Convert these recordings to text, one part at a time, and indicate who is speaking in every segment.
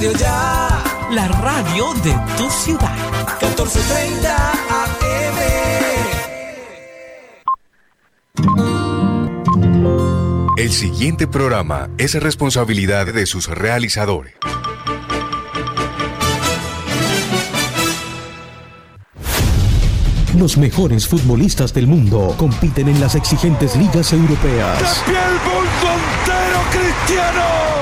Speaker 1: Radio Ya.
Speaker 2: La radio de tu ciudad.
Speaker 1: 1430 AM.
Speaker 3: El siguiente programa es responsabilidad de sus realizadores.
Speaker 4: Los mejores futbolistas del mundo compiten en las exigentes ligas europeas.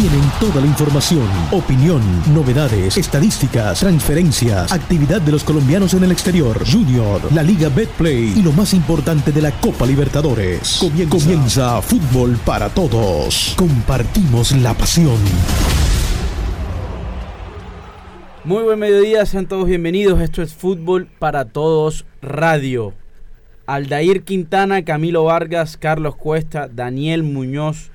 Speaker 4: Tienen toda la información, opinión, novedades, estadísticas, transferencias, actividad de los colombianos en el exterior, Junior, la Liga Betplay y lo más importante de la Copa Libertadores. Comienza, Fútbol para Todos. Compartimos la pasión.
Speaker 5: Muy buen mediodía, sean todos bienvenidos. Esto es Fútbol para Todos Radio. Aldair Quintana, Camilo Vargas, Carlos Cuesta, Daniel Muñoz,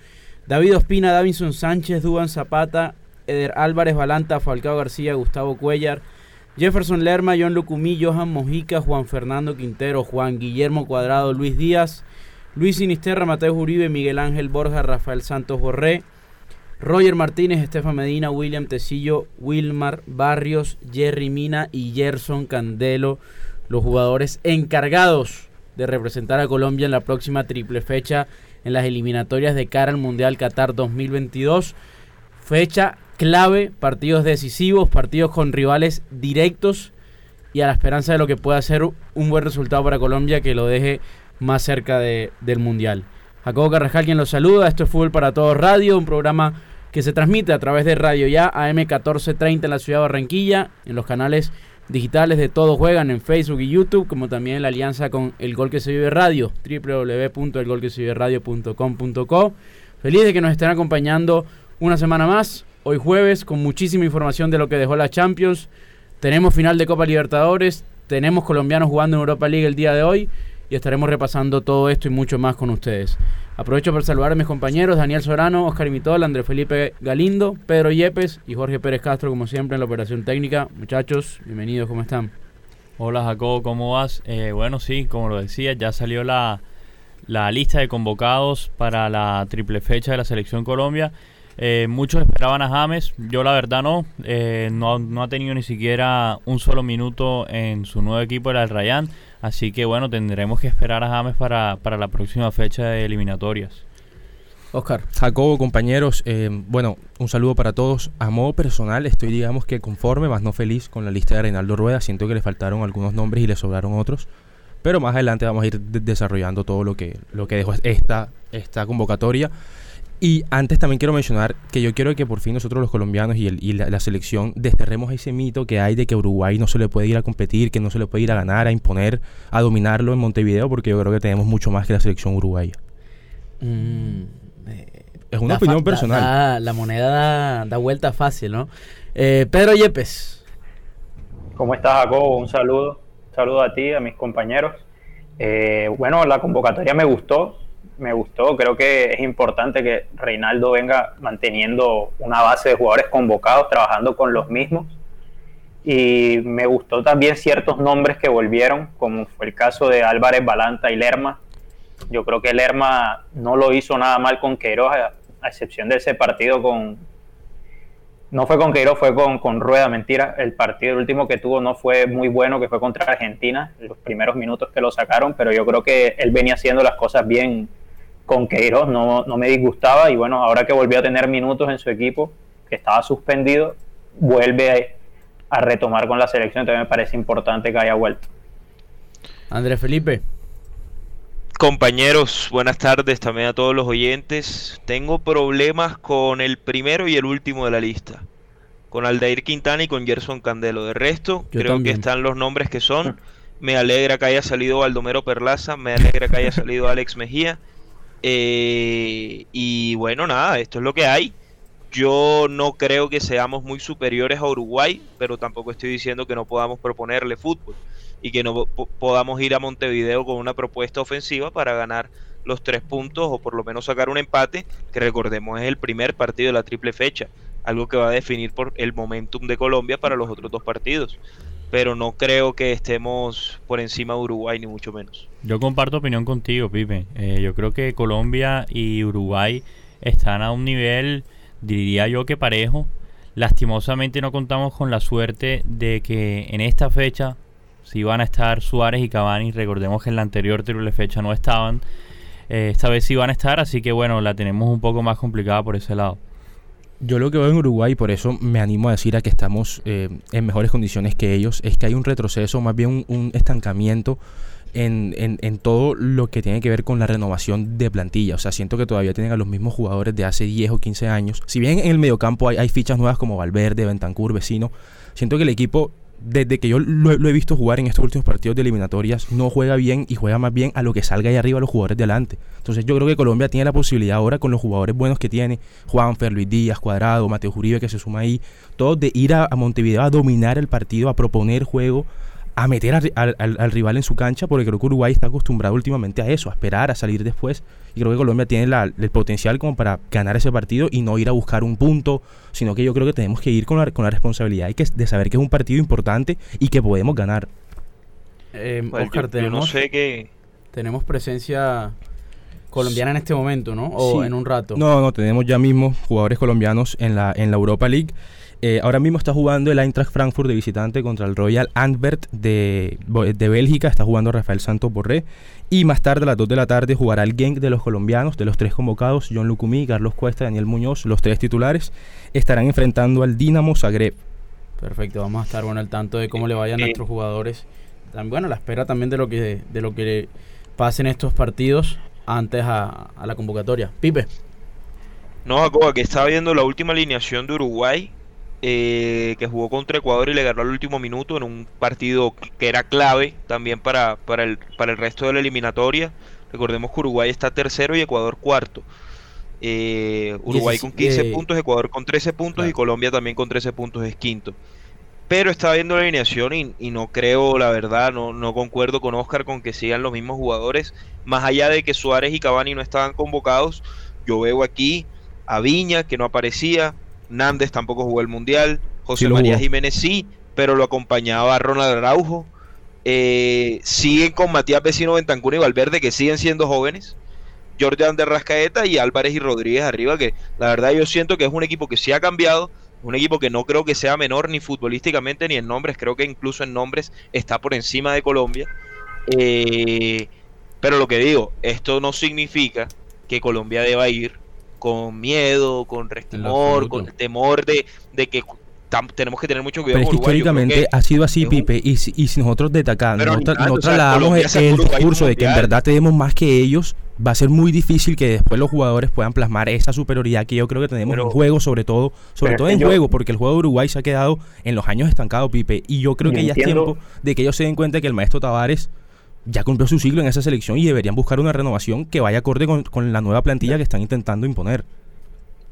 Speaker 5: David Ospina, Davinson Sánchez, Duban Zapata, Eder Álvarez Balanta, Falcao García, Gustavo Cuellar, Jefferson Lerma, John Lucumí, Johan Mojica, Juan Fernando Quintero, Juan Guillermo Cuadrado, Luis Díaz, Luis Sinisterra, Mateo Uribe, Miguel Ángel Borja, Rafael Santos Borré, Roger Martínez, Estefan Medina, William Tecillo, Wilmar Barrios, Jerry Mina y Gerson Candelo, los jugadores encargados de representar a Colombia en la próxima triple fecha en las eliminatorias de cara al Mundial Qatar 2022. Fecha clave, partidos decisivos, partidos con rivales directos y a la esperanza de lo que pueda ser un buen resultado para Colombia que lo deje más cerca de, del Mundial. Jacobo Carrascal quien los saluda, esto es Fútbol para Todos Radio, un programa que se transmite a través de Radio Ya AM 1430 en la ciudad de Barranquilla, en los canales digitales de Todos Juegan en Facebook y YouTube, como también la alianza con El Gol que se vive radio, www.elgolqueseviveradio.com.co. Feliz de que nos estén acompañando una semana más, hoy jueves, con muchísima información de lo que dejó la Champions. Tenemos final de Copa Libertadores, tenemos colombianos jugando en Europa League el día de hoy y estaremos repasando todo esto y mucho más con ustedes. Aprovecho para saludar a mis compañeros Daniel Sorano, Oscar Imitol, Andrés Felipe Galindo, Pedro Yepes y Jorge Pérez Castro, como siempre, en la operación técnica. Muchachos, bienvenidos, ¿cómo están?
Speaker 6: Hola Jacobo, ¿cómo vas? Eh, bueno, sí, como lo decía, ya salió la, la lista de convocados para la triple fecha de la Selección Colombia. Eh, muchos esperaban a James, yo la verdad no, eh, no, no, ha tenido ni siquiera un solo minuto en su nuevo equipo, el Al Rayán, así que bueno, tendremos que esperar a James para, para la próxima fecha de eliminatorias.
Speaker 5: Oscar.
Speaker 7: Jacobo, compañeros, eh, bueno, un saludo para todos. A modo personal estoy digamos que conforme, más no feliz con la lista de Reinaldo Rueda, siento que le faltaron algunos nombres y le sobraron otros. Pero más adelante vamos a ir de desarrollando todo lo que, lo que dejó esta, esta convocatoria. Y antes también quiero mencionar que yo quiero que por fin nosotros los colombianos y, el, y la, la, selección desterremos ese mito que hay de que Uruguay no se le puede ir a competir, que no se le puede ir a ganar, a imponer, a dominarlo en Montevideo, porque yo creo que tenemos mucho más que la selección uruguaya.
Speaker 5: Mm,
Speaker 7: es una opinión personal.
Speaker 5: Da, la moneda da, da, vuelta fácil, ¿no? Eh, Pedro Yepes.
Speaker 8: ¿Cómo estás, Jacobo? Un saludo. Un saludo a ti, a mis compañeros. Eh, bueno, la convocatoria me gustó me gustó. Creo que es importante que Reinaldo venga manteniendo una base de jugadores convocados, trabajando con los mismos. Y me gustó también ciertos nombres que volvieron, como fue el caso de Álvarez Balanta y Lerma. Yo creo que Lerma no lo hizo nada mal con Queiroz, a, excepción de ese partido con... No fue con Queiroz, fue con, con Rueda, mentira. El partido último que tuvo no fue muy bueno, que fue contra Argentina, los primeros minutos que lo sacaron, pero yo creo que él venía haciendo las cosas bien, con Queiroz no, no, me disgustaba y bueno, ahora que volvió a tener minutos en su equipo, que estaba suspendido, vuelve a, a retomar con la selección, entonces me parece importante que haya vuelto.
Speaker 5: Andrés Felipe.
Speaker 9: Compañeros, buenas tardes también a todos los oyentes. Tengo problemas con el primero y el último de la lista. Con Aldair Quintana y con Gerson Candelo. De resto,
Speaker 5: Yo
Speaker 9: creo
Speaker 5: también.
Speaker 9: que están los nombres que son. Me alegra que haya salido Baldomero Perlaza, me alegra que haya salido Alex Mejía. Eh, y bueno, nada, esto es lo que hay. Yo no creo que seamos muy superiores a Uruguay, pero tampoco estoy diciendo que no podamos proponerle fútbol y que no po podamos ir a Montevideo con una propuesta ofensiva para ganar los tres puntos o por lo menos sacar un empate, que recordemos es el primer partido de la triple fecha, algo que va a definir por el momentum de Colombia para los otros dos partidos. Pero no creo que estemos por encima de Uruguay, ni mucho menos.
Speaker 6: Yo comparto opinión contigo, Pipe. Eh, yo creo que Colombia y Uruguay están a un nivel, diría yo que parejo. Lastimosamente no contamos con la suerte de que en esta fecha si van a estar Suárez y Cavani. Recordemos que en la anterior triple fecha no estaban. Eh, esta vez sí van a estar, así que bueno, la tenemos un poco más complicada por ese lado.
Speaker 7: Yo lo que veo en Uruguay, por eso me animo a decir a que estamos eh, en mejores condiciones que ellos, es que hay un retroceso, más bien un, estancamiento en, en, todo lo que tiene que ver con la renovación de plantilla. O sea, siento que todavía tienen a los mismos jugadores de hace 10 o 15 años. Si bien en el mediocampo hay, hay fichas nuevas como Valverde, Bentancur, Vecino, siento que el equipo desde que yo lo, he visto jugar en estos últimos partidos de eliminatorias, no juega bien y juega más bien a lo que salga ahí arriba los jugadores de adelante. Entonces yo creo que Colombia tiene la posibilidad ahora con los jugadores buenos que tiene, Juanfer, Luis Díaz, Cuadrado, Mateo Uribe que se suma ahí, todos de ir a Montevideo a dominar el partido, a proponer juego, a meter al, rival en su cancha, porque creo que Uruguay está acostumbrado últimamente a eso, a esperar, a salir después. Y creo que Colombia tiene el potencial como para ganar ese partido y no ir a buscar un punto, sino que yo creo que tenemos que ir con la, con la responsabilidad y que, de saber que es un partido importante y que podemos ganar.
Speaker 5: Eh, Oscar, tenemos,
Speaker 9: sé que...
Speaker 5: tenemos presencia colombiana en este momento, ¿no? O en un rato.
Speaker 7: No, no, tenemos ya mismo jugadores colombianos en la, en la Europa League. Eh, ahora mismo está jugando el Eintracht Frankfurt de visitante contra el Royal Antwerp de, de Bélgica. Está jugando Rafael Santos Borré. Y más tarde, a las 2 de la tarde, jugará el Genk de los colombianos, de los tres convocados: John Lucumí, Carlos Cuesta, Daniel Muñoz, los tres titulares. Estarán enfrentando al Dinamo Zagreb.
Speaker 5: Perfecto, vamos a estar bueno al tanto de cómo le vayan a nuestros jugadores. Bueno, la espera también de lo que de lo que pasen estos partidos antes a, a la convocatoria. Pipe.
Speaker 9: No, Jacoba, que estaba viendo la última alineación de Uruguay eh, que jugó contra Ecuador y le ganó al último minuto en un partido que era clave también para, para, el, para el resto de la eliminatoria. Recordemos que Uruguay está tercero y Ecuador cuarto. Eh, Uruguay con 15 eh, puntos, Ecuador con 13 puntos y Colombia también con 13 puntos es quinto. Pero estaba viendo la alineación y, no creo, la verdad, no, no concuerdo con Oscar con que sigan los mismos jugadores. Más allá de que Suárez y Cavani no estaban convocados, yo veo aquí a Viña que no aparecía, Nández tampoco jugó el Mundial, José María Jiménez sí, pero lo acompañaba Ronald Araujo. Eh, siguen con Matías Vecino Bentancur y Valverde, que siguen siendo jóvenes. Jordan de Rascaeta y Álvarez y Rodríguez arriba, que la verdad yo siento que es un equipo que sí ha cambiado, un equipo que no creo que sea menor ni futbolísticamente ni en nombres, creo que incluso en nombres está por encima de Colombia. Eh, pero lo que digo, esto no significa que Colombia deba ir con miedo, con restimor, con temor de, de que tenemos que tener mucho cuidado.
Speaker 7: Pero es que históricamente ha sido así, Pipe, y, y, si nosotros destacamos, no, trasladamos el, discurso de que en verdad tenemos más que ellos, va a ser muy difícil que después los jugadores puedan plasmar esa superioridad que yo creo que tenemos en juego, sobre todo, sobre todo en juego, porque el juego de Uruguay se ha quedado en los años estancado, Pipe, y yo creo que ya es tiempo de que ellos se den cuenta que el maestro Tavares ya cumplió su ciclo en esa selección y deberían buscar una renovación que vaya acorde con, la nueva plantilla que están intentando imponer.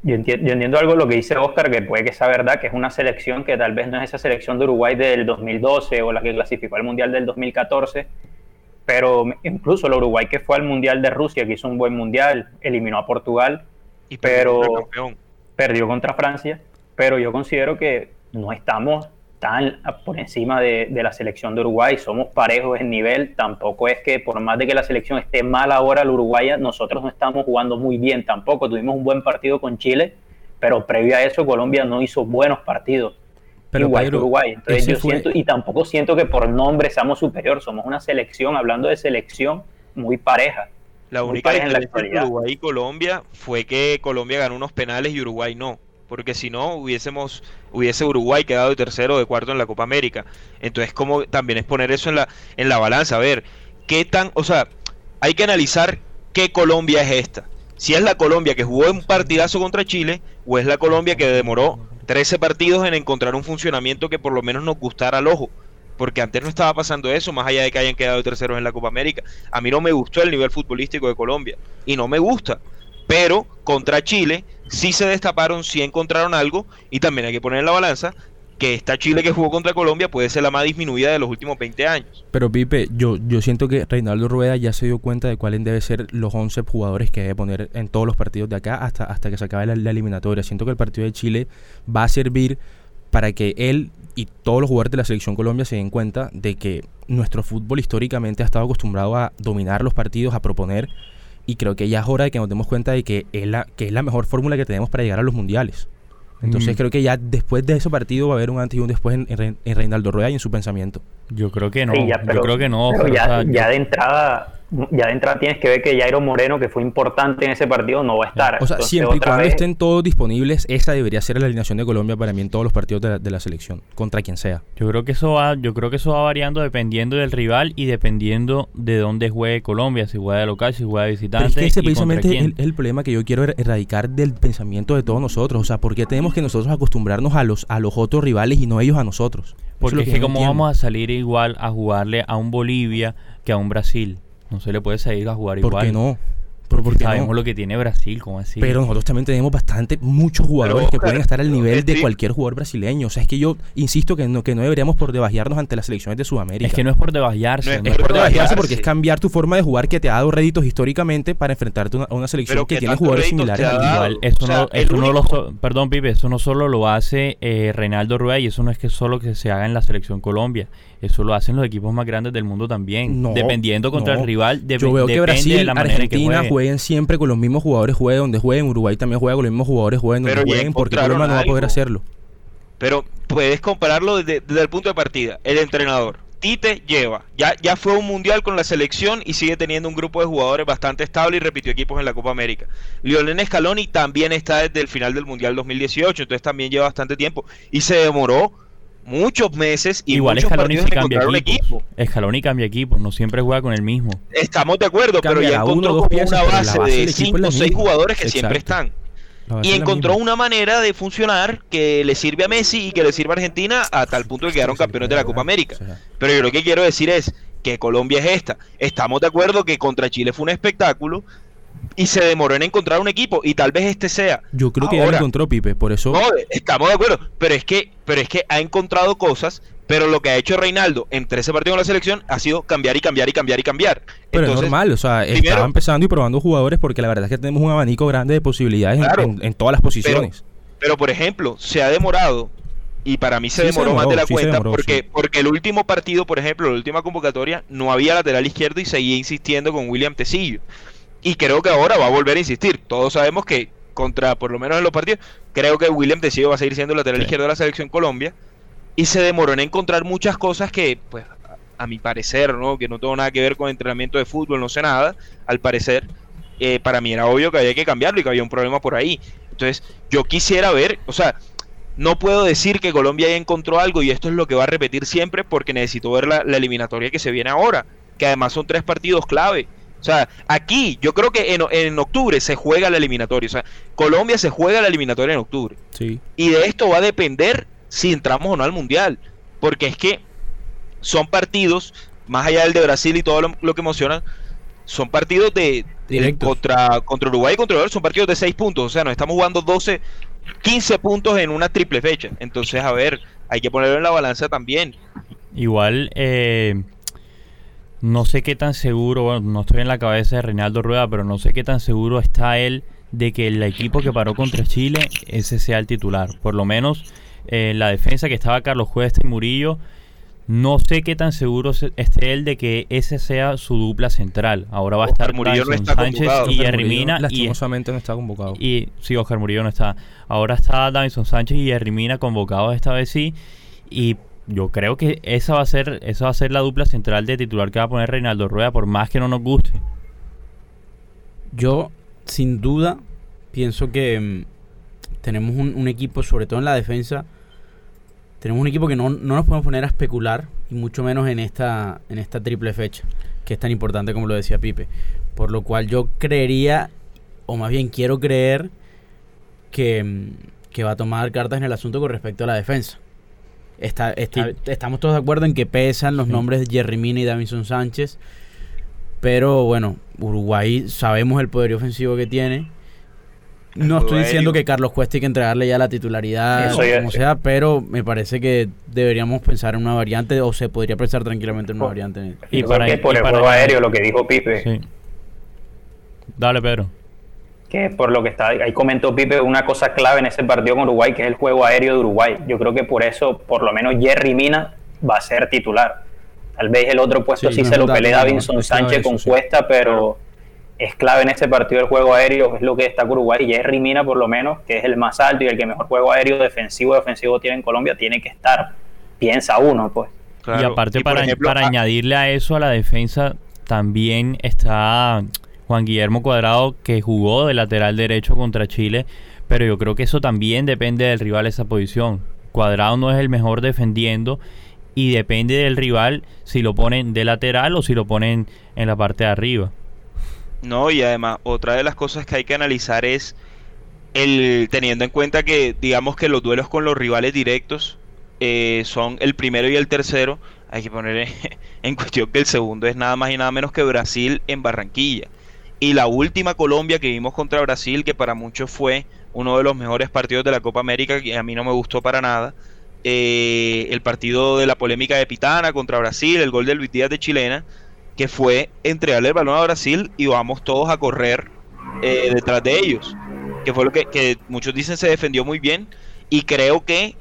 Speaker 8: Yo entiendo, yo entiendo, algo lo que dice Oscar, que puede que sea verdad, que es una selección que tal vez no es esa selección de Uruguay del 2012 o la que clasificó al Mundial del 2014, pero incluso el Uruguay que fue al Mundial de Rusia, que hizo un buen Mundial, eliminó a Portugal, y pero perdió contra Francia, pero yo considero que no estamos están por encima de, la selección de Uruguay, somos parejos en nivel, tampoco es que por más de que la selección esté mal ahora la uruguaya, nosotros no estamos jugando muy bien tampoco, tuvimos un buen partido con Chile, pero previo a eso Colombia no hizo buenos partidos. Pero igual que Uruguay. Entonces yo siento, y tampoco siento que por nombre seamos superior, somos una selección, hablando de selección, muy pareja.
Speaker 9: La única diferencia entre Uruguay y Colombia fue que Colombia ganó unos penales y Uruguay no porque si no hubiésemos hubiese Uruguay quedado de tercero o de cuarto en la Copa América. Entonces, como también es poner eso en la en la balanza, a ver, qué tan, o sea, hay que analizar qué Colombia es esta. Si es la Colombia que jugó un partidazo contra Chile o es la Colombia que demoró 13 partidos en encontrar un funcionamiento que por lo menos nos gustara al ojo. Porque antes no estaba pasando eso, más allá de que hayan quedado terceros en la Copa América. A mí no me gustó el nivel futbolístico de Colombia. Y no me gusta. Pero contra Chile sí se destaparon, sí encontraron algo y también hay que poner en la balanza que esta Chile que jugó contra Colombia puede ser la más disminuida de los últimos 20 años.
Speaker 7: Pero Pipe, yo, yo siento que Reinaldo Rueda ya se dio cuenta de cuáles deben ser los 11 jugadores que debe poner en todos los partidos de acá hasta, hasta que se acabe la, la eliminatoria. Siento que el partido de Chile va a servir para que él y todos los jugadores de la selección Colombia se den cuenta de que nuestro fútbol históricamente ha estado acostumbrado a dominar los partidos, a proponer, y creo que ya es hora de que nos demos cuenta de que es la, que es la mejor fórmula que tenemos para llegar a los mundiales. Entonces
Speaker 6: Mm.
Speaker 7: creo que ya después de ese partido va a haber un antes y un después en, en en Reinaldo Rueda y en su pensamiento.
Speaker 6: Yo creo que no.
Speaker 8: Sí, ya,
Speaker 6: yo creo que no.
Speaker 8: pero
Speaker 6: pero,
Speaker 8: ya,
Speaker 6: o sea,
Speaker 8: ya
Speaker 6: yo-
Speaker 8: de entrada, ya de entrada tienes que ver que Jairo Moreno, que fue importante en ese partido, no va a estar.
Speaker 7: O sea,
Speaker 8: Entonces,
Speaker 7: siempre y cuando
Speaker 8: vez-
Speaker 7: estén todos disponibles, esa debería ser la alineación de Colombia para mí en todos los partidos de la, de la selección, contra quien sea.
Speaker 6: Yo creo que eso va, yo creo que eso va variando dependiendo del rival y dependiendo de dónde juegue Colombia, si juega de local, si juega de visitante.
Speaker 7: Pero es que ese precisamente es el, es el problema que yo quiero er- erradicar del pensamiento de todos nosotros. O sea, ¿por qué tenemos que nosotros acostumbrarnos a los, a los otros rivales y no ellos a nosotros?
Speaker 6: Porque
Speaker 7: lo
Speaker 6: es que
Speaker 7: no
Speaker 6: como
Speaker 7: entiendo.
Speaker 6: vamos a salir igual a jugarle a un Bolivia que a un Brasil. No se le puede salir a jugar
Speaker 7: ¿Por
Speaker 6: igual.
Speaker 7: qué no? ¿Pero por qué
Speaker 6: Sabemos
Speaker 7: no?
Speaker 6: lo que tiene Brasil, como así.
Speaker 7: Pero nosotros también tenemos bastante, muchos jugadores que pueden estar al nivel de cualquier jugador brasileño. O sea, es que yo insisto que no, que no deberíamos por debajearnos ante las selecciones de Sudamérica.
Speaker 6: es que no es por debajearse.
Speaker 9: No es
Speaker 7: por
Speaker 9: por
Speaker 7: debajearse
Speaker 9: debajearse.
Speaker 7: porque es cambiar tu forma de jugar que te ha dado réditos históricamente para enfrentarte a una, a una selección
Speaker 9: Pero
Speaker 7: que
Speaker 9: ¿qué
Speaker 7: tiene jugadores similares al
Speaker 6: eso
Speaker 9: O sea,
Speaker 6: no, eso no lo so- perdón Pipe, eso no solo lo hace eh, Reinaldo Rueda y eso no es que solo que se haga en la selección Colombia, eso lo hacen los equipos más grandes del mundo también,
Speaker 7: No,
Speaker 6: dependiendo contra
Speaker 7: no.
Speaker 6: el rival, dep-
Speaker 7: Yo veo que Brasil,
Speaker 6: de la que
Speaker 7: Argentina
Speaker 6: juegue.
Speaker 7: jueguen siempre con los mismos jugadores, jueguen donde jueguen, Uruguay también juega con los mismos jugadores, jueguen donde
Speaker 9: Pero
Speaker 7: jueguen, porque Colombia no va a poder hacerlo.
Speaker 9: Pero puedes compararlo desde, desde el punto de partida. El entrenador. Tite lleva. Ya, ya fue a un mundial con la selección y sigue teniendo un grupo de jugadores bastante estable y repitió equipos en la Copa América. Lionel Scaloni también está desde el final del mundial 2018, entonces también lleva bastante tiempo. Y se demoró muchos meses y
Speaker 6: Igual
Speaker 9: muchos
Speaker 6: Scaloni
Speaker 9: partidos
Speaker 6: cambia equipos.
Speaker 9: equipo.
Speaker 6: Scaloni cambia equipos, no siempre juega con el mismo.
Speaker 9: Estamos de acuerdo, pero ya
Speaker 7: uno
Speaker 9: encontró
Speaker 7: dos
Speaker 9: como
Speaker 7: piezas,
Speaker 9: una base de
Speaker 7: equipo es
Speaker 9: 5
Speaker 7: la
Speaker 9: o 6
Speaker 7: misma.
Speaker 9: jugadores que siempre están. Y encontró una manera de funcionar que le sirve a Messi y que le sirve a Argentina a tal punto que quedaron campeones de la Copa América. Pero yo lo que quiero decir es que Colombia es esta. Estamos de acuerdo que contra Chile fue un espectáculo y se demoró en encontrar un equipo y tal vez este sea.
Speaker 7: Yo creo que ya lo encontró Pipe, por eso
Speaker 9: No, estamos de acuerdo, pero es que pero es que ha encontrado cosas, pero lo que ha hecho Reinaldo en 13 partidos con la selección ha sido cambiar y cambiar y cambiar y cambiar.
Speaker 7: Pero es
Speaker 9: Entonces,
Speaker 7: normal, o sea,
Speaker 9: primero-
Speaker 7: estaba empezando y probando jugadores porque la verdad es que tenemos un abanico grande de posibilidades en-
Speaker 9: Claro.
Speaker 7: en, en todas las posiciones.
Speaker 9: Pero por ejemplo, se ha demorado y para mí se
Speaker 7: Sí se
Speaker 9: demoró, más de la
Speaker 7: sí
Speaker 9: cuenta
Speaker 7: demoró,
Speaker 9: porque
Speaker 7: sí.
Speaker 9: porque el último partido, por ejemplo, la última convocatoria no había lateral izquierdo y seguía insistiendo con William Tecillo. Y creo que ahora va a volver a insistir. Todos sabemos que contra por lo menos en los partidos, creo que William Tecillo va a seguir siendo lateral
Speaker 7: Sí.
Speaker 9: izquierdo de la selección Colombia y se demoró en encontrar muchas cosas que pues a, mi parecer, ¿no? que no tengo nada que ver con entrenamiento de fútbol, no sé nada, al parecer eh, para mí era obvio que había que cambiarlo y que había un problema por ahí. Entonces, yo quisiera ver, o sea, no puedo decir que Colombia ya encontró algo y esto es lo que va a repetir siempre porque necesito ver la, la eliminatoria que se viene ahora, que además son tres partidos clave. O sea, aquí yo creo que en, en octubre se juega la eliminatoria. O sea, Colombia se juega la eliminatoria en octubre.
Speaker 7: Sí.
Speaker 9: Y de esto va a depender si entramos o no al Mundial. Porque es que son partidos, más allá del de Brasil y todo lo, lo que emocionan, son partidos de, de- contra, contra Uruguay y contra Uruguay, son partidos de 6 puntos. O sea, nos estamos jugando 12, 15 puntos en una triple fecha. Entonces, a ver, hay que ponerlo en la balanza también.
Speaker 6: Igual, eh, no sé qué tan seguro, bueno, no estoy en la cabeza de Reinaldo Rueda, pero no sé qué tan seguro está él de que el equipo que paró contra Chile, ese sea el titular. Por lo menos eh, en la defensa que estaba Carlos Cuesta y Murillo, no sé qué tan seguro se- esté él de que ese sea su dupla central. Ahora va a estar
Speaker 9: Murillo no está
Speaker 6: Sánchez
Speaker 9: convocado.
Speaker 6: y
Speaker 7: Oscar
Speaker 6: Jerry
Speaker 7: Murillo,
Speaker 6: Mina y
Speaker 7: lastimosamente no está convocado.
Speaker 6: y sí, Oscar Murillo no está. Ahora está Davinson Sánchez y Jerry Mina convocados esta vez sí. Y yo creo que esa va a ser, esa va a ser la dupla central de titular que va a poner Reinaldo Rueda, por más que no nos guste.
Speaker 5: Yo, sin duda, pienso que mm, tenemos un, un equipo, sobre todo en la defensa, tenemos un equipo que no, no nos podemos poner a especular, y mucho menos en esta, en esta triple fecha, que es tan importante como lo decía Pipe. Por lo cual yo creería, o más bien quiero creer, que, mm, que va a tomar cartas en el asunto con respecto a la defensa. Está, está- estamos todos de acuerdo en que pesan los
Speaker 7: Sí.
Speaker 5: nombres de Jerry Mina y Davinson Sánchez. Pero bueno, Uruguay sabemos el poderío ofensivo que tiene. No estoy diciendo que Carlos Cuesta hay que entregarle ya la titularidad o como sea, pero me parece que deberíamos pensar en una variante o se podría pensar tranquilamente en una variante.
Speaker 8: Y para, por el juego aéreo, lo que dijo Pipe.
Speaker 6: Dale, Pedro.
Speaker 8: Que por lo que está ahí comentó Pipe, una cosa clave en ese partido con Uruguay, que es el juego aéreo de Uruguay. Yo creo que por eso, por lo menos Jerry Mina va a ser titular. Tal vez el otro puesto sí, se lo pelea Davinson Sánchez con Cuesta, pero es clave en este partido el juego aéreo, es lo que está Uruguay. Y Jerry Mina, por lo menos, que es el más alto y el que mejor juego aéreo defensivo y ofensivo tiene en Colombia, tiene que estar. Piensa uno, pues.
Speaker 6: Y aparte, para, para añadirle a eso a la defensa, también está Juan Guillermo Cuadrado, que jugó de lateral derecho contra Chile, pero yo creo que eso también depende del rival esa posición. Cuadrado no es el mejor defendiendo y depende del rival si lo ponen de lateral o si lo ponen en la parte de arriba.
Speaker 9: No, y además otra de las cosas que hay que analizar es el teniendo en cuenta que digamos que los duelos con los rivales directos eh, son el primero y el tercero, hay que poner en cuestión que el segundo es nada más y nada menos que Brasil en Barranquilla. Y la última Colombia que vimos contra Brasil, que para muchos fue uno de los mejores partidos de la Copa América, que a mí no me gustó para nada, eh, el partido de la polémica de Pitana contra Brasil, el gol de Luis Díaz de Chilena, que fue entregarle el balón a Brasil y vamos todos a correr eh, detrás de ellos. Que fue lo que, muchos dicen se defendió muy bien. Y creo que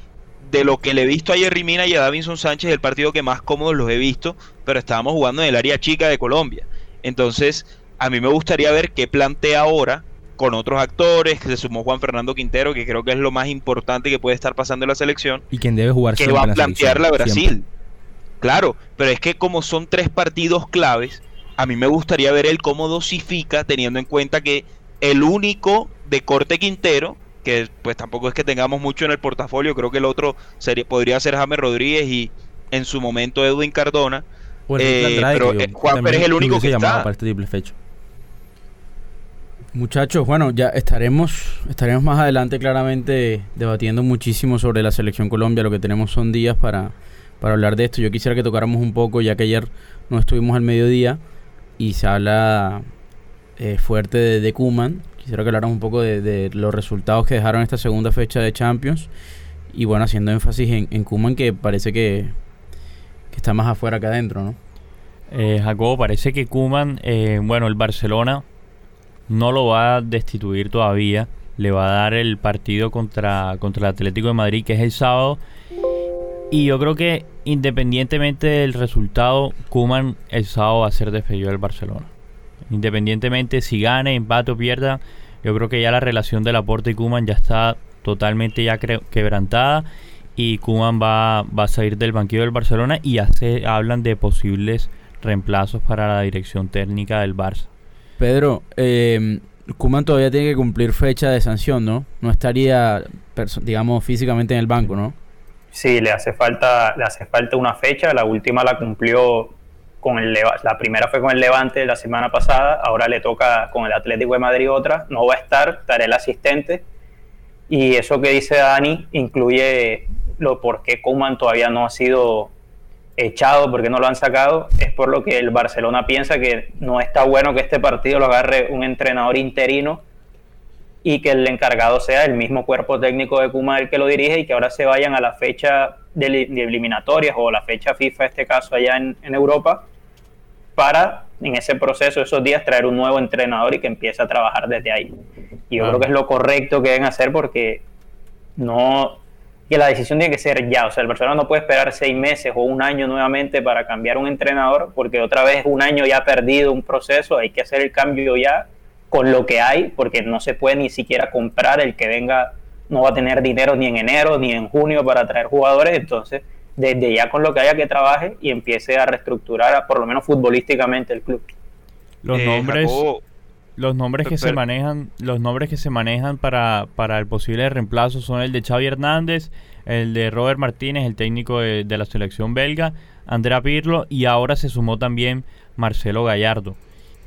Speaker 9: de lo que le he visto a Jerry Mina y a Davinson Sánchez, el partido que más cómodos los he visto, pero estábamos jugando en el área chica de Colombia. Entonces, a mí me gustaría ver qué plantea ahora con otros actores, que se sumó Juan Fernando Quintero, que creo que es lo más importante que puede estar pasando en la selección.
Speaker 7: Y quien debe jugar
Speaker 9: que va a plantear la, Brasil. Claro, pero es que como son tres partidos claves, a mí me gustaría ver él cómo dosifica, teniendo en cuenta que el único de corte Quintero, que pues tampoco es que tengamos mucho en el portafolio, creo que el otro sería, podría ser James Rodríguez y en su momento Edwin Cardona.
Speaker 7: Eh, pero eh, Juan Pérez es el único que está. Para este triple fecho.
Speaker 5: Muchachos, bueno, ya estaremos, estaremos más adelante claramente debatiendo muchísimo sobre la selección Colombia. Lo que tenemos son días para, para hablar de esto. Yo quisiera que tocáramos un poco, ya que ayer no estuvimos al mediodía y se habla eh, fuerte de, de Kuman. Quisiera que habláramos un poco de, los resultados que dejaron esta segunda fecha de Champions. Y bueno, haciendo énfasis en, en Kuman, que parece que, está más afuera que adentro, ¿no?
Speaker 6: Eh, Jacobo, parece que Kuman, eh, bueno, el Barcelona no lo va a destituir todavía. Le va a dar el partido contra, contra el Atlético de Madrid, que es el sábado. Y yo creo que independientemente del resultado, Kuman el sábado va a ser despedido del Barcelona. Independientemente si gane, empate o pierda, yo creo que ya la relación del aporte y Kuman ya está totalmente ya quebrantada y Kuman va, va a salir del banquillo del Barcelona y ya se hablan de posibles reemplazos para la dirección técnica del Barça.
Speaker 5: Pedro, eh, Kuman todavía tiene que cumplir fecha de sanción, ¿no? No estaría, digamos, físicamente en el banco, ¿no?
Speaker 8: Sí, le hace falta, le hace falta una fecha. La última la cumplió con el la primera fue con el Levante la semana pasada, ahora le toca con el Atlético de Madrid otra. No va a estar, estará el asistente. Y eso que dice Dani incluye lo por qué Kuman todavía no ha sido echado porque no lo han sacado, es por lo que el Barcelona piensa que no está bueno que este partido lo agarre un entrenador interino y que el encargado sea el mismo cuerpo técnico de Kuma el que lo dirige y que ahora se vayan a la fecha de, eliminatorias o la fecha FIFA, en este caso allá en, Europa, para en ese proceso, esos días, traer un nuevo entrenador y que empiece a trabajar desde ahí. Y yo creo que es lo correcto que deben hacer porque no, que la decisión tiene que ser ya. O sea, el Barcelona no puede esperar seis meses o un año nuevamente para cambiar un entrenador, porque otra vez un año ya ha perdido un proceso, hay que hacer el cambio ya con lo que hay, porque no se puede ni siquiera comprar el que venga, no va a tener dinero ni en enero ni en junio para traer jugadores, entonces desde ya con lo que haya que trabaje y empiece a reestructurar, por lo menos futbolísticamente, el club.
Speaker 6: Los eh, nombres... Los nombres que se manejan, los nombres que se manejan para, para el posible reemplazo son el de Xavi Hernández, el de Robert Martínez, el técnico de, la selección belga, Andrea Pirlo y ahora se sumó también Marcelo Gallardo,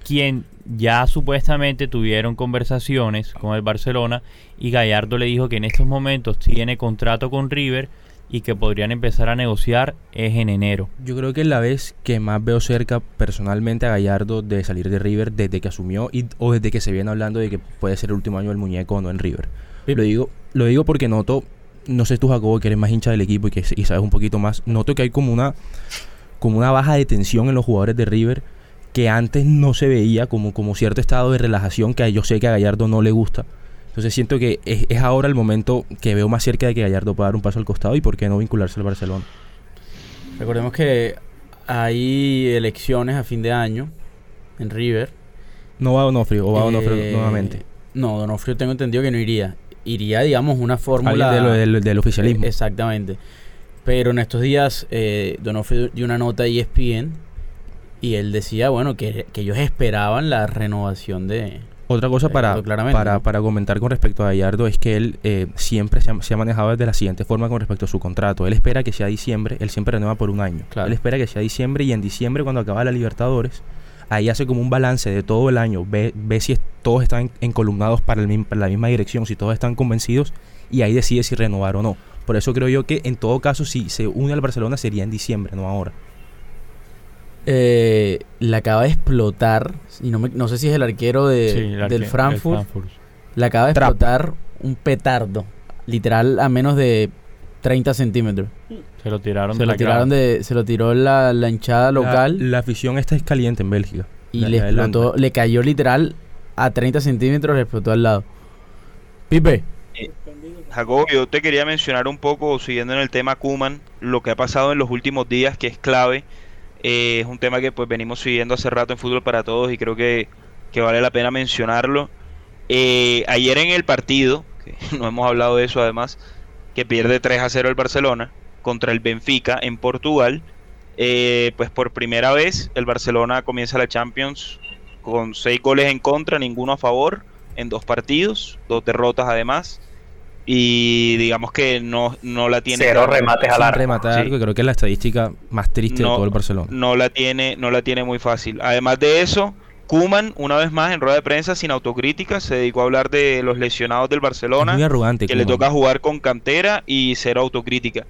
Speaker 6: quien ya supuestamente tuvieron conversaciones con el Barcelona y Gallardo le dijo que en estos momentos tiene contrato con River, y que podrían empezar a negociar es en enero.
Speaker 7: Yo creo que es la vez que más veo cerca personalmente a Gallardo de salir de River desde que asumió y, o desde que se viene hablando de que puede ser el último año del muñeco o no en River. Lo digo, lo digo porque noto, no sé tú Jacobo, que eres más hincha del equipo y que y sabes un poquito más, noto que hay como una, como una baja de tensión en los jugadores de River que antes no se veía como, como cierto estado de relajación que yo sé que a Gallardo no le gusta. Entonces siento que es, es, ahora el momento que veo más cerca de que Gallardo pueda dar un paso al costado y por qué no vincularse al Barcelona.
Speaker 5: Recordemos que hay elecciones a fin de año en River.
Speaker 7: No va Donofrio o va Donofrio eh, nuevamente.
Speaker 5: No, Donofrio tengo entendido que no iría. Iría, digamos, una fórmula...
Speaker 7: De lo, del, del, oficialismo.
Speaker 5: Eh, exactamente. Pero en estos días eh, Donofrio dio una nota a ESPN y él decía, bueno, que, que ellos esperaban la renovación de,
Speaker 7: otra cosa para, para, para, comentar con respecto a Gallardo es que él eh, siempre se ha, manejado de la siguiente forma con respecto a su contrato. Él espera que sea diciembre, él siempre renueva por un año. Él espera que sea diciembre y en diciembre cuando acaba la Libertadores, ahí hace como un balance de todo el año, ve, ve si todos están encolumnados para, el, para la misma dirección, si todos están convencidos y ahí decide si renovar o no. Por eso creo yo que en todo caso si se une al Barcelona sería en diciembre, no ahora
Speaker 5: eh, le acaba de explotar, y no, no sé si es el arquero de, del Frankfurt, le acaba de explotar un petardo, literal a menos de 30 centímetros.
Speaker 6: Se lo tiraron
Speaker 5: se
Speaker 6: de
Speaker 5: lo
Speaker 6: la
Speaker 5: tiraron de Se lo tiró la, la hinchada local.
Speaker 7: La, afición esta es caliente en Bélgica.
Speaker 5: Y le explotó, le cayó literal a 30 centímetros, le explotó al lado. Pipe.
Speaker 9: Eh, Jacob, yo te quería mencionar un poco, siguiendo en el tema Kuman, lo que ha pasado en los últimos días, que es clave eh, es un tema que pues venimos siguiendo hace rato en Fútbol para Todos y creo que, vale la pena mencionarlo. Eh, ayer en el partido, que no hemos hablado de eso además, que pierde 3 a 0 el Barcelona contra el Benfica en Portugal, eh, pues por primera vez el Barcelona comienza la Champions con 6 goles en contra, ninguno a favor en dos partidos, dos derrotas además y digamos que no, no la tiene
Speaker 8: cero remates al arco.
Speaker 7: rematar sí. creo que es la estadística más triste
Speaker 9: no,
Speaker 7: de todo el Barcelona.
Speaker 9: no la tiene no la tiene muy fácil. Además de eso Kuman una vez más en rueda de prensa sin autocrítica se dedicó a hablar de los lesionados del Barcelona
Speaker 7: muy arrogante
Speaker 9: que Koeman. le toca jugar con cantera y cero autocrítica.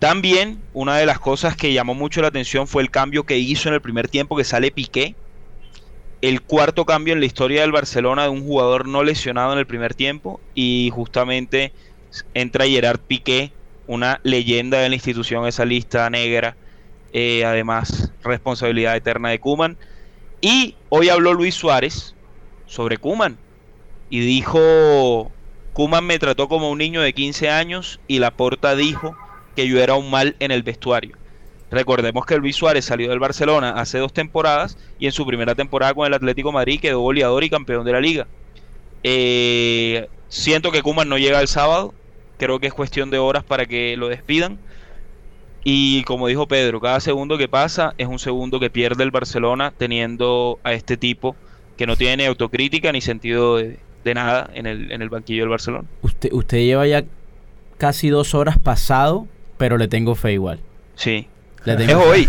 Speaker 9: También una de las cosas que llamó mucho la atención fue el cambio que hizo en el primer tiempo que sale Piqué el cuarto cambio en la historia del Barcelona de un jugador no lesionado en el primer tiempo y justamente entra Gerard Piqué, una leyenda de la institución, esa lista negra, eh, además responsabilidad eterna de Kuman. Y hoy habló Luis Suárez sobre Kuman y dijo, Kuman me trató como un niño de 15 años y Laporta dijo que yo era un mal en el vestuario. Recordemos que Luis Suárez salió del Barcelona hace dos temporadas y en su primera temporada con el Atlético Madrid quedó goleador y campeón de la liga. Eh, siento que Kuman no llega el sábado, creo que es cuestión de horas para que lo despidan. Y como dijo Pedro, cada segundo que pasa es un segundo que pierde el Barcelona teniendo a este tipo que no tiene autocrítica ni sentido de, de nada en el, en el banquillo del Barcelona.
Speaker 5: Usted, usted lleva ya casi dos horas pasado, pero le tengo fe igual.
Speaker 9: Sí, es hoy.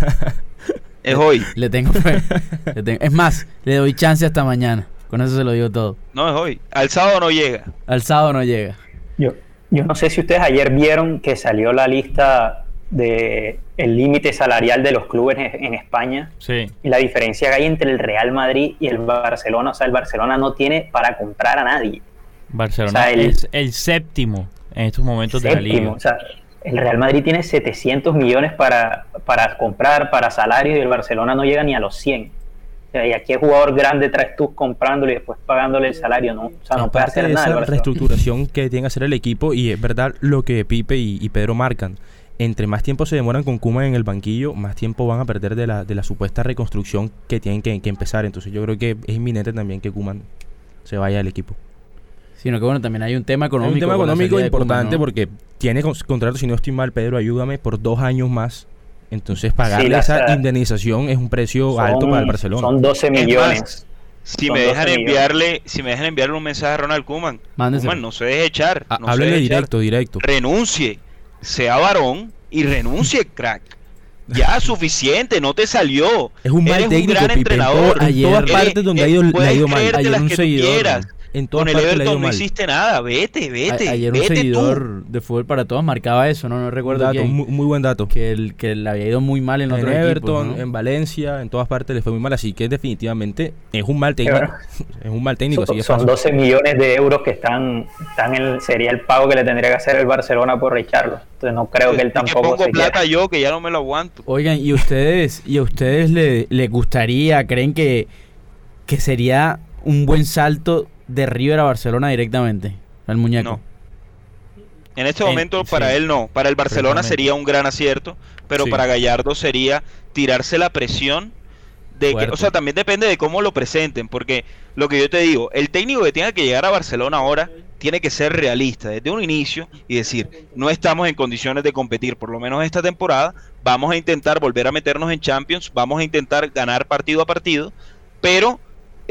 Speaker 9: es hoy.
Speaker 5: Le tengo fe. le tengo. Es más, le doy chance hasta mañana. Con eso se lo digo todo.
Speaker 9: No, es hoy. Al sábado no llega.
Speaker 5: Al sábado no llega.
Speaker 8: Yo, yo no sé si ustedes ayer vieron que salió la lista de el límite salarial de los clubes en, en, España
Speaker 6: sí.
Speaker 8: y la diferencia que hay entre el Real Madrid y el Barcelona. O sea, el Barcelona no tiene para comprar a nadie.
Speaker 6: Barcelona o sea, el, es el séptimo en estos momentos
Speaker 8: séptimo,
Speaker 6: de la liga.
Speaker 8: O sea, el Real Madrid tiene 700 millones para, para comprar, para salarios, y el Barcelona no llega ni a los 100. O sea, y aquí el jugador grande traes tú comprándole y después pagándole el salario, ¿no? O sea, no puede hacer
Speaker 7: de
Speaker 8: nada.
Speaker 7: Esa reestructuración que tiene que hacer el equipo, y es verdad lo que Pipe y, y Pedro marcan. Entre más tiempo se demoran con Kuma en el banquillo, más tiempo van a perder de la, de la supuesta reconstrucción que tienen que, que empezar. Entonces yo creo que es inminente también que Kuman se vaya del equipo.
Speaker 5: Sino que bueno, también hay un tema económico.
Speaker 7: Hay un tema económico importante Kuma, ¿no? porque tiene contrato, si no estoy mal, Pedro, ayúdame, por dos años más. Entonces pagarle sí, esa sea, indemnización es un precio
Speaker 8: son,
Speaker 7: alto para el Barcelona.
Speaker 8: Son 12 millones.
Speaker 9: si me dejan enviarle, si me dejan enviarle un mensaje a Ronald Koeman, Koeman no se deje echar. No
Speaker 7: Háblele directo, echar. directo.
Speaker 9: Renuncie, sea varón y renuncie, crack. Ya suficiente, no te salió.
Speaker 7: Es un mal
Speaker 9: Eres
Speaker 7: técnico,
Speaker 9: un gran
Speaker 7: Pipe,
Speaker 9: entrenador.
Speaker 7: En, to en todas partes donde ha ido, le ha ido mal.
Speaker 9: Ayer un seguidor.
Speaker 7: En todas
Speaker 9: Con el Everton no
Speaker 7: mal.
Speaker 9: hiciste nada. Vete, vete.
Speaker 5: A- ayer un seguidor de fútbol para todos marcaba eso, no, no recuerdo
Speaker 7: dato,
Speaker 5: quién,
Speaker 7: muy, muy buen dato.
Speaker 5: que el que le había ido muy mal en
Speaker 7: En
Speaker 5: otros
Speaker 7: Everton,
Speaker 5: equipos, ¿no?
Speaker 7: en Valencia, en todas partes le fue muy mal, así que definitivamente es un mal técnico. Es un mal técnico,
Speaker 8: Son, son
Speaker 7: fácil.
Speaker 8: 12 millones de euros que están, están en, sería el pago que le tendría que hacer el Barcelona por Richarlo. Entonces no creo que él
Speaker 9: ¿De qué
Speaker 8: tampoco
Speaker 9: pongo
Speaker 8: se
Speaker 9: plata
Speaker 8: quiera.
Speaker 9: yo que ya no me lo aguanto?
Speaker 5: Oigan, ¿y ustedes, y a ustedes le, les gustaría, creen que, que sería un buen salto de River a Barcelona directamente? Al muñeco.
Speaker 9: No. En este
Speaker 5: En-
Speaker 9: momento para
Speaker 5: sí.
Speaker 9: él no, para el Barcelona sería un gran acierto, pero
Speaker 7: Sí.
Speaker 9: para Gallardo sería tirarse la presión de que, o sea, también depende de cómo lo presenten, porque lo que yo te digo, el técnico que tenga que llegar a Barcelona ahora tiene que ser realista desde un inicio y decir, no estamos en condiciones de competir, por lo menos esta temporada, vamos a intentar volver a meternos en Champions, vamos a intentar ganar partido a partido, pero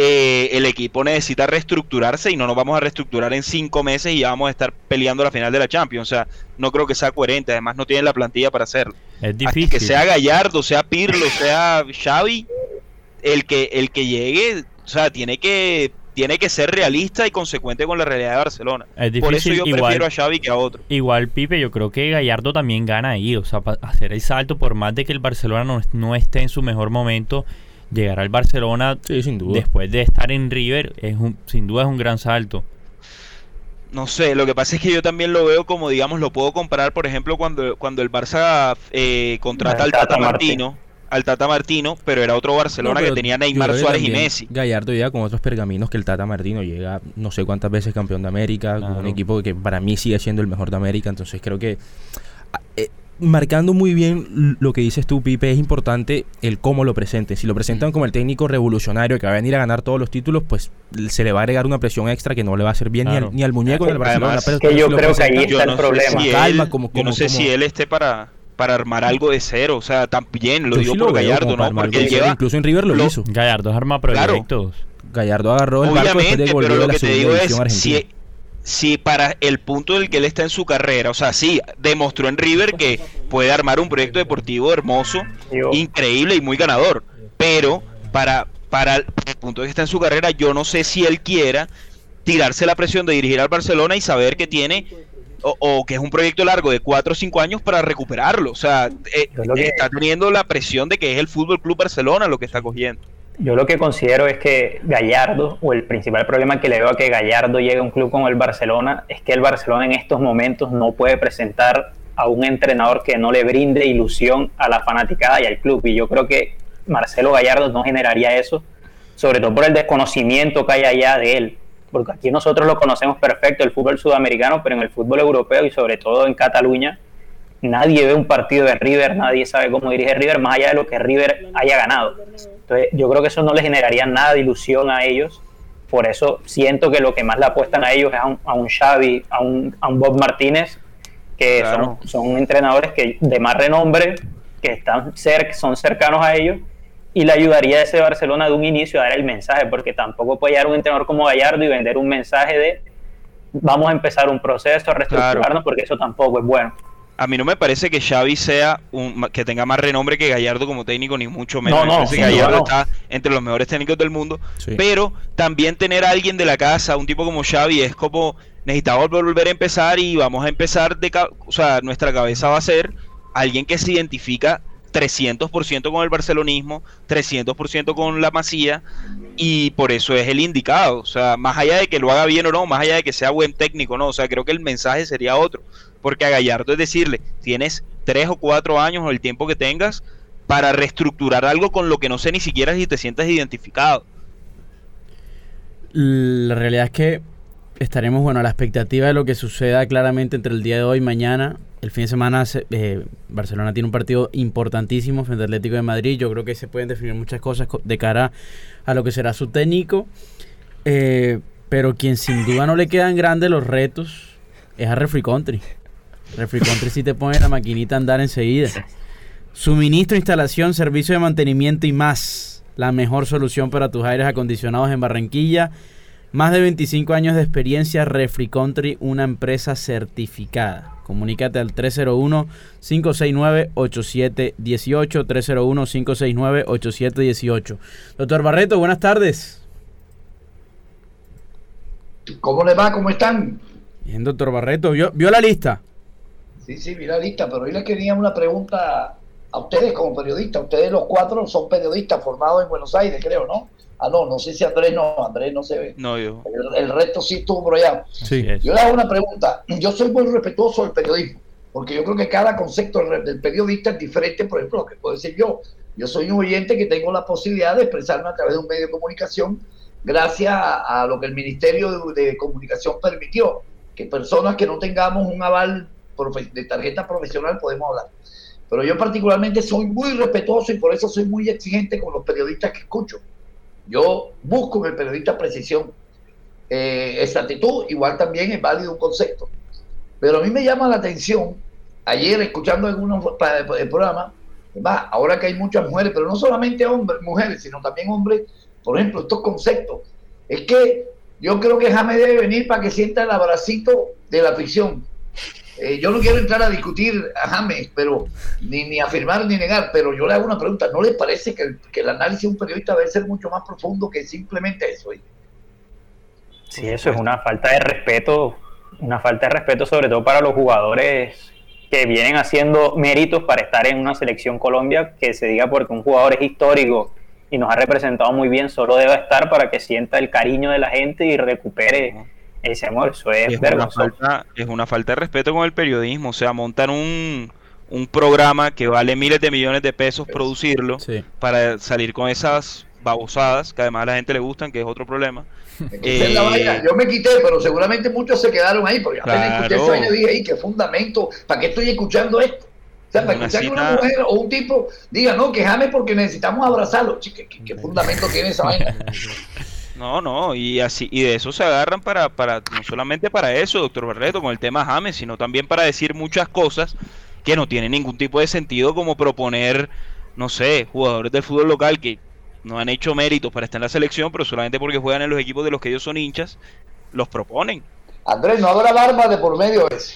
Speaker 9: eh, el equipo necesita reestructurarse y no nos vamos a reestructurar en cinco meses y ya vamos a estar peleando la final de la Champions. O sea, no creo que sea coherente. Además, no tienen la plantilla para hacerlo.
Speaker 6: Es difícil.
Speaker 9: que sea Gallardo, sea Pirlo, sea Xavi, el que, el que llegue, o sea, tiene que, tiene que ser realista y consecuente con la realidad de Barcelona.
Speaker 6: Es
Speaker 9: Por eso
Speaker 6: difícil,
Speaker 9: yo
Speaker 6: igual-
Speaker 9: prefiero a Xavi que a otro.
Speaker 6: Igual, Pipe, yo creo que Gallardo también gana ahí. O sea, hacer el salto, por más de que el Barcelona no, no esté en su mejor momento, llegar al Barcelona
Speaker 7: Sí, sin duda.
Speaker 6: después de estar en River, es un, sin duda es un gran salto.
Speaker 9: No sé, lo que pasa es que yo también lo veo como, digamos, lo puedo comparar, por ejemplo, cuando, cuando el Barça eh, contrata
Speaker 8: Al
Speaker 9: Tata
Speaker 8: Tata
Speaker 9: Martino, al Tata Martino, pero era otro Barcelona
Speaker 7: No,
Speaker 9: que tenía Neymar, Suárez y Messi.
Speaker 7: Gallardo llega con otros pergaminos que el Tata Martino llega no sé cuántas veces campeón de América, con un equipo que para mí sigue siendo el mejor de América, entonces creo que marcando muy bien lo que dices tú, Pipe, es importante el cómo lo presenten. Si lo presentan como el técnico revolucionario que va a venir a ganar todos los títulos, pues se le va a agregar una presión extra que no le va a hacer bien ni
Speaker 6: Claro.
Speaker 7: al, ni al muñeco ni al
Speaker 9: Además,
Speaker 7: Barcelona. Pero,
Speaker 8: que yo
Speaker 7: si
Speaker 8: creo que ahí está el
Speaker 9: no
Speaker 8: problema.
Speaker 9: si
Speaker 7: Calma,
Speaker 9: él,
Speaker 7: como-
Speaker 9: yo no
Speaker 7: como-
Speaker 9: sé
Speaker 7: como-
Speaker 9: si él esté para, para armar algo de cero, o sea, también lo digo
Speaker 7: sí
Speaker 9: por
Speaker 7: lo
Speaker 9: Gallardo,
Speaker 7: como
Speaker 9: ¿no? Porque él lleva,
Speaker 7: incluso en River lo
Speaker 9: lo-
Speaker 7: hizo.
Speaker 6: Gallardo arma
Speaker 9: Claro.
Speaker 6: proyectos.
Speaker 7: Gallardo agarró el barco después de
Speaker 9: Obviamente, pero lo
Speaker 7: la
Speaker 9: que te
Speaker 7: segunda
Speaker 9: digo es,
Speaker 7: división argentina.
Speaker 9: si, si para el punto del que él está en su carrera, o sea, sí, demostró en River que puede armar un proyecto deportivo hermoso,
Speaker 8: Yo-
Speaker 9: increíble y muy ganador, pero para, para el punto de que está en su carrera, yo no sé si él quiera tirarse la presión de dirigir al Barcelona y saber que tiene o, o que es un proyecto largo de 4 o 5 años para recuperarlo. O sea, eh, está teniendo la presión de que es el Fútbol Club Barcelona lo que está cogiendo.
Speaker 8: Yo lo que considero es que Gallardo, o el principal problema que le veo a que Gallardo llegue a un club como el Barcelona, es que el Barcelona en estos momentos no puede presentar a un entrenador que no le brinde ilusión a la fanaticada y al club. Y yo creo que Marcelo Gallardo no generaría eso, sobre todo por el desconocimiento que hay allá de él. Porque aquí nosotros lo conocemos perfecto, el fútbol sudamericano, pero en el fútbol europeo y sobre todo en Cataluña, nadie ve un partido de River, nadie sabe cómo dirige River, más allá de lo que River haya ganado. Entonces, yo creo que eso no le generaría nada de ilusión a ellos. Por eso siento que lo que más le apuestan a ellos es a un, a un Xavi, a un, a un Bob Martínez, que
Speaker 9: Claro.
Speaker 8: son, son entrenadores que de más renombre, que están cer son cercanos a ellos, y le ayudaría a ese Barcelona de un inicio a dar el mensaje, porque tampoco puede llegar un entrenador como Gallardo y vender un mensaje de vamos a empezar un proceso, a reestructurarnos,
Speaker 9: Claro.
Speaker 8: porque eso tampoco es bueno.
Speaker 9: A mí no me parece que Xavi sea un, que tenga más renombre que Gallardo como técnico, ni mucho menos.
Speaker 8: No,
Speaker 9: me
Speaker 8: no,
Speaker 9: parece que Gallardo
Speaker 8: no.
Speaker 9: está entre los mejores técnicos del mundo.
Speaker 7: Sí.
Speaker 9: Pero también tener a alguien de la casa, un tipo como Xavi, es como necesitamos volver a empezar y vamos a empezar de... ca- O sea, nuestra cabeza va a ser alguien que se identifica 300% con el barcelonismo, 300% con la masía y por eso es el indicado. O sea, más allá de que lo haga bien o no, más allá de que sea buen técnico, no. O sea, creo que el mensaje sería otro. Porque a Gallardo es decirle, tienes tres o cuatro años o el tiempo que tengas para reestructurar algo con lo que no sé ni siquiera si te sientas identificado.
Speaker 5: La realidad es que estaremos, bueno, a la expectativa de lo que suceda claramente entre el día de hoy y mañana. El fin de semana se- eh, Barcelona tiene un partido importantísimo frente al Atlético de Madrid. Yo creo que se pueden definir muchas cosas co- de cara a lo que será su técnico. Eh, pero quien sin duda no le quedan grandes los retos es a Refri Country. Country sí te pone la maquinita a andar enseguida. Suministro, instalación, servicio de mantenimiento y más. La mejor solución para tus aires acondicionados en Barranquilla. Más de 25 años de experiencia, Refri Country, una empresa certificada. Comunícate al 301-569-8718. 301-569-8718. Doctor Barreto, buenas tardes.
Speaker 10: ¿Cómo le va? ¿Cómo están?
Speaker 5: Bien, doctor Barreto, ¿vio, vio la lista?
Speaker 10: Sí, sí, vi la lista, pero hoy les quería una pregunta a ustedes como periodistas. Ustedes los cuatro son periodistas formados en Buenos Aires, creo, ¿no? Ah, no, no sé si Andrés no, Andrés no se ve.
Speaker 9: No, yo.
Speaker 10: El, el resto sí estuvo por allá.
Speaker 7: Sí.
Speaker 10: Yo le hago una pregunta. Yo soy muy respetuoso del periodismo, porque yo creo que cada concepto del periodista es diferente, por ejemplo, lo que puedo decir yo. Yo soy un oyente que tengo la posibilidad de expresarme a través de un medio de comunicación gracias a, a lo que el Ministerio de, de Comunicación permitió, que personas que no tengamos un aval de tarjeta profesional podemos hablar. Pero yo particularmente soy muy respetuoso y por eso soy muy exigente con los periodistas que escucho. Yo busco en el periodista precisión, eh, exactitud, igual también es válido un concepto. Pero a mí me llama la atención, ayer escuchando algunos programas, va, ahora que hay muchas mujeres, pero no solamente hombres, mujeres, sino también hombres, por ejemplo, estos conceptos. Es que yo creo que James debe venir para que sienta el abracito de la ficción. Eh, yo no quiero entrar a discutir a James, pero ni, ni afirmar ni negar, pero yo le hago una pregunta. ¿No les parece que el, que el análisis de un periodista debe ser mucho más profundo que simplemente eso?
Speaker 8: Sí, eso es una falta de respeto, una falta de respeto sobre todo para los jugadores que vienen haciendo méritos para estar en una selección Colombia, que se diga porque un jugador es histórico y nos ha representado muy bien, solo debe estar para que sienta el cariño de la gente y recupere ese amor. Eso es,
Speaker 9: Es una,
Speaker 8: vergonzoso.
Speaker 9: falta, es una falta de respeto con el periodismo. O sea, montan un, un programa que vale miles de millones de pesos producirlo
Speaker 5: Sí.
Speaker 9: para salir con esas babosadas que además a la gente le gustan, que es otro problema.
Speaker 10: La
Speaker 9: Eh,
Speaker 10: vaina. Yo me quité, pero seguramente muchos se quedaron ahí, porque apenas escuché
Speaker 9: Claro.
Speaker 10: esa vaina y dije, "Ey, qué fundamento, ¿para qué estoy escuchando esto? O sea, para
Speaker 9: Una
Speaker 10: escuchar que una mujer o un tipo diga, no, quejame porque necesitamos abrazarlo. Chica, ¿qué, qué fundamento tiene esa vaina?
Speaker 9: No, no, y así y de eso se agarran para, para no solamente para eso, doctor Barreto, con el tema James, sino también para decir muchas cosas que no tienen ningún tipo de sentido, como proponer, no sé, jugadores del fútbol local que no han hecho méritos para estar en la selección, pero solamente porque juegan en los equipos de los que ellos son hinchas, los proponen.
Speaker 10: Andrés, no habrá barba de por medio ese.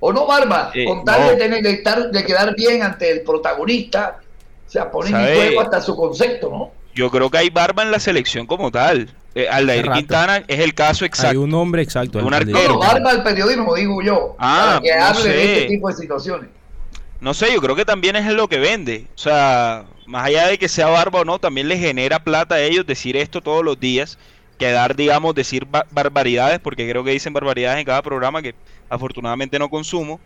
Speaker 10: O no barba,
Speaker 9: Eh,
Speaker 10: con tal
Speaker 9: no.
Speaker 10: de, tener, de, estar, de quedar bien ante el protagonista, o sea, ponen en juego hasta su concepto, ¿no?
Speaker 9: Yo creo que hay barba en la selección como tal. Eh, Aldair
Speaker 7: rato.
Speaker 9: Quintana es el caso
Speaker 7: Hay
Speaker 9: exacto.
Speaker 7: un nombre exacto.
Speaker 9: Un
Speaker 7: el- el-
Speaker 9: arquero.
Speaker 10: No, barba al periodismo, digo yo,
Speaker 9: Ah,
Speaker 10: para que
Speaker 9: no
Speaker 10: hable de
Speaker 9: sé.
Speaker 10: este tipo de situaciones.
Speaker 9: No sé, yo creo que también es lo que vende. O sea, más allá de que sea barba o no, también les genera plata a ellos decir esto todos los días. Quedar, digamos, decir ba- barbaridades, porque creo que dicen barbaridades en cada programa que afortunadamente no consumo.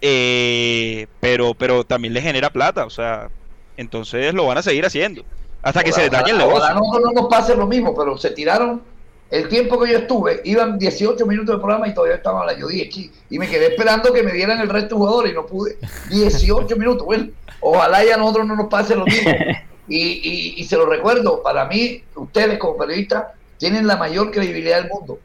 Speaker 9: Eh, pero, pero también les genera plata, o sea, entonces lo van a seguir haciendo. Hasta que se les dañe el
Speaker 10: Ojalá
Speaker 9: negocio.
Speaker 10: no, no nos pase lo mismo, pero se tiraron el tiempo que yo estuve, iban 18 minutos de programa y todavía estaban hablando. Yo dije, "Chi", y me quedé esperando que me dieran el resto de jugadores y no pude. 18 minutos. Bueno, ojalá ya a nosotros no nos pase lo mismo. Y, y, y se lo recuerdo, para mí, ustedes como periodistas tienen la mayor credibilidad del mundo.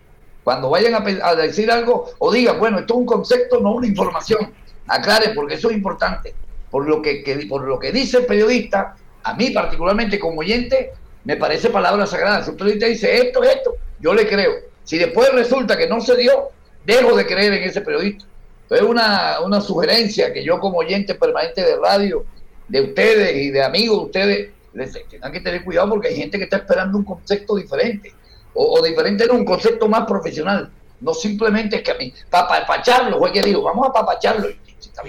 Speaker 10: Cuando vayan a, a decir algo o digan, bueno, esto es un concepto, no una información. Aclaren, porque eso es importante. Por lo que, que- por lo que dice el periodista, a mí particularmente como oyente, me parece palabra sagrada. Si periodista dice esto, esto, yo le creo. Si después resulta que no se dio, dejo de creer en ese periodista. Es una, una sugerencia que yo como oyente permanente de radio, de ustedes y de amigos de ustedes, les tengan que tener cuidado porque hay gente que está esperando un concepto diferente. O, o diferente en un concepto más profesional. No simplemente es que a mí, para papacharlo, fue que digo, vamos a papacharlo.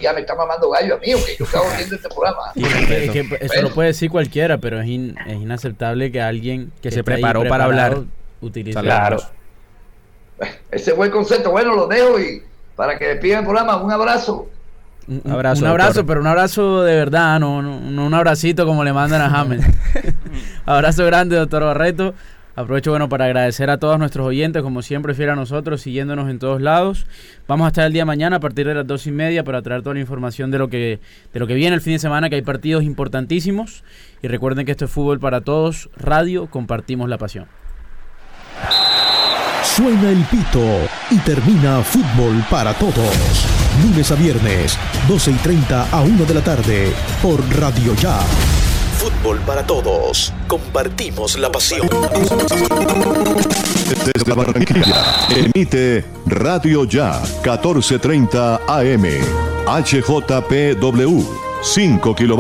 Speaker 10: Ya me está mamando gallo a mí, o que yo estaba viendo este programa.
Speaker 5: Y es que- es que eso lo puede decir cualquiera, pero es, in- es inaceptable que alguien
Speaker 7: Que se preparó para hablar.
Speaker 5: utilice
Speaker 8: Claro.
Speaker 10: Ese buen concepto. Bueno, lo dejo y para que despidan el programa, un abrazo.
Speaker 5: Un, un-
Speaker 7: Abrazo,
Speaker 5: un abrazo,
Speaker 7: doctor.
Speaker 5: pero un abrazo de verdad, no, no, no un abracito como le mandan a James. abrazo grande, doctor Barreto. Aprovecho bueno para agradecer a todos nuestros oyentes, como siempre, fiel a nosotros, siguiéndonos en todos lados. Vamos a estar el día de mañana a partir de las dos y media para traer toda la información de lo que de lo que viene el fin de semana, que hay partidos importantísimos. Y recuerden que esto es fútbol para todos, radio, compartimos la pasión.
Speaker 4: Suena el pito y termina fútbol para todos. Lunes a viernes, 12 y 30 a 1 de la tarde, por Radio Ya.
Speaker 1: Fútbol para todos. Compartimos la pasión.
Speaker 11: Desde Barranquilla, emite Radio Ya, 1430 AM, HJPW, 5 kilovatios.